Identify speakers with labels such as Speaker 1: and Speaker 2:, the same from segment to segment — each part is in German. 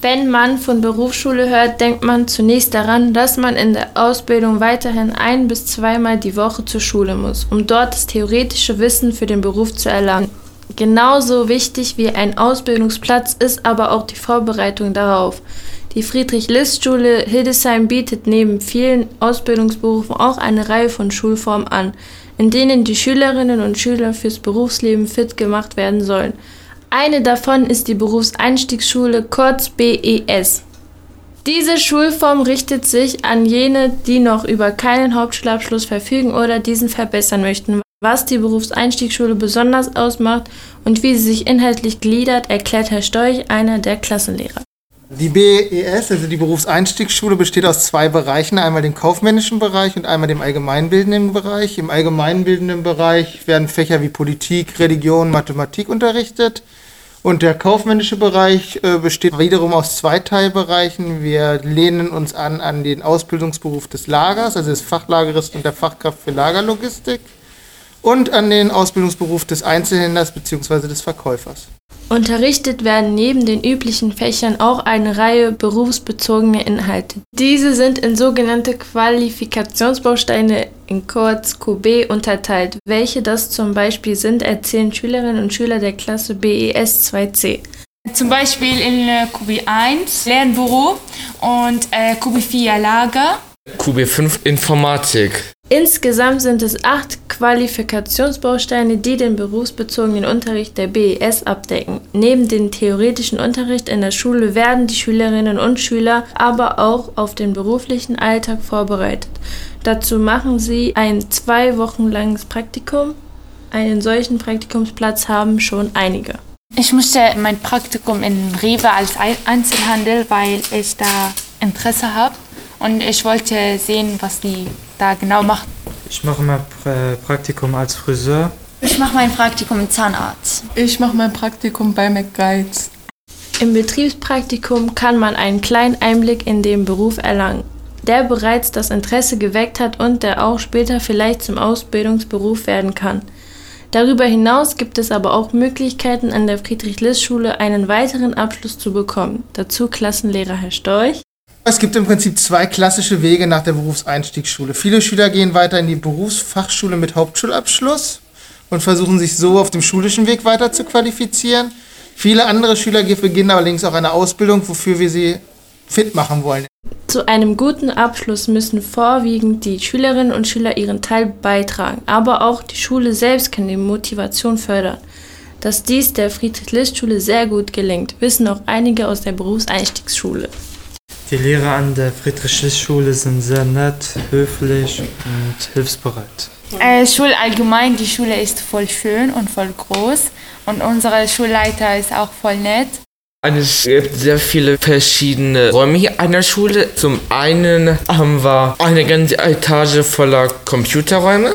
Speaker 1: Wenn man von Berufsschule hört, denkt man zunächst daran, dass man in der Ausbildung weiterhin ein bis zweimal die Woche zur Schule muss, um dort das theoretische Wissen für den Beruf zu erlangen. Genauso wichtig wie ein Ausbildungsplatz ist aber auch die Vorbereitung darauf. Die Friedrich-List-Schule Hildesheim bietet neben vielen Ausbildungsberufen auch eine Reihe von Schulformen an, in denen die Schülerinnen und Schüler fürs Berufsleben fit gemacht werden sollen. Eine davon ist die Berufseinstiegsschule kurz BES. Diese Schulform richtet sich an jene, die noch über keinen Hauptschulabschluss verfügen oder diesen verbessern möchten. Was die Berufseinstiegsschule besonders ausmacht und wie sie sich inhaltlich gliedert, erklärt Herr Storch, einer der Klassenlehrer.
Speaker 2: Die BES, also die Berufseinstiegsschule, besteht aus zwei Bereichen, einmal dem kaufmännischen Bereich und einmal dem allgemeinbildenden Bereich. Im allgemeinbildenden Bereich werden Fächer wie Politik, Religion, Mathematik unterrichtet. Und der kaufmännische Bereich äh, besteht wiederum aus zwei Teilbereichen. Wir lehnen uns an an den Ausbildungsberuf des Lagers, also des Fachlageristen und der Fachkraft für Lagerlogistik und an den Ausbildungsberuf des Einzelhändlers bzw. des Verkäufers.
Speaker 1: Unterrichtet werden neben den üblichen Fächern auch eine Reihe berufsbezogener Inhalte. Diese sind in sogenannte Qualifikationsbausteine in kurz QB unterteilt. Welche das zum Beispiel sind, erzählen Schülerinnen und Schüler der Klasse BES 2c.
Speaker 3: Zum Beispiel in äh, QB1 Lernbüro und äh, QB4 Lager.
Speaker 4: QB5 Informatik.
Speaker 1: Insgesamt sind es acht Qualifikationsbausteine, die den berufsbezogenen Unterricht der BES abdecken. Neben dem theoretischen Unterricht in der Schule werden die Schülerinnen und Schüler aber auch auf den beruflichen Alltag vorbereitet. Dazu machen sie ein zwei Wochen langes Praktikum. Einen solchen Praktikumsplatz haben schon einige.
Speaker 3: Ich musste mein Praktikum in Rewe als Einzelhandel, weil ich da Interesse habe und ich wollte sehen, was die da genau machen.
Speaker 5: Ich mache mein Praktikum als Friseur.
Speaker 6: Ich mache mein Praktikum im Zahnarzt.
Speaker 7: Ich mache mein Praktikum bei McGuides.
Speaker 1: Im Betriebspraktikum kann man einen kleinen Einblick in den Beruf erlangen, der bereits das Interesse geweckt hat und der auch später vielleicht zum Ausbildungsberuf werden kann. Darüber hinaus gibt es aber auch Möglichkeiten, an der Friedrich-List-Schule einen weiteren Abschluss zu bekommen. Dazu Klassenlehrer Herr Storch.
Speaker 2: Es gibt im Prinzip zwei klassische Wege nach der Berufseinstiegsschule. Viele Schüler gehen weiter in die Berufsfachschule mit Hauptschulabschluss und versuchen sich so auf dem schulischen Weg weiter zu qualifizieren. Viele andere Schüler beginnen allerdings auch eine Ausbildung, wofür wir sie fit machen wollen.
Speaker 1: Zu einem guten Abschluss müssen vorwiegend die Schülerinnen und Schüler ihren Teil beitragen, aber auch die Schule selbst kann die Motivation fördern. Dass dies der Friedrich-List-Schule sehr gut gelingt, wissen auch einige aus der Berufseinstiegsschule.
Speaker 5: Die Lehrer an der Friedrich-List-Schule sind sehr nett, höflich und hilfsbereit.
Speaker 3: Äh, Schule allgemein, die Schule ist voll schön und voll groß und unser Schulleiter ist auch voll nett.
Speaker 4: Es gibt sehr viele verschiedene Räume hier an der Schule. Zum einen haben wir eine ganze Etage voller Computerräume.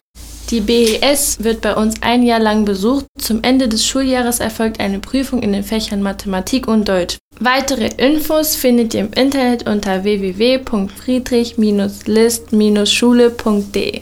Speaker 1: Die BES wird bei uns ein Jahr lang besucht. Zum Ende des Schuljahres erfolgt eine Prüfung in den Fächern Mathematik und Deutsch. Weitere Infos findet ihr im Internet unter www.friedrich-list-schule.de.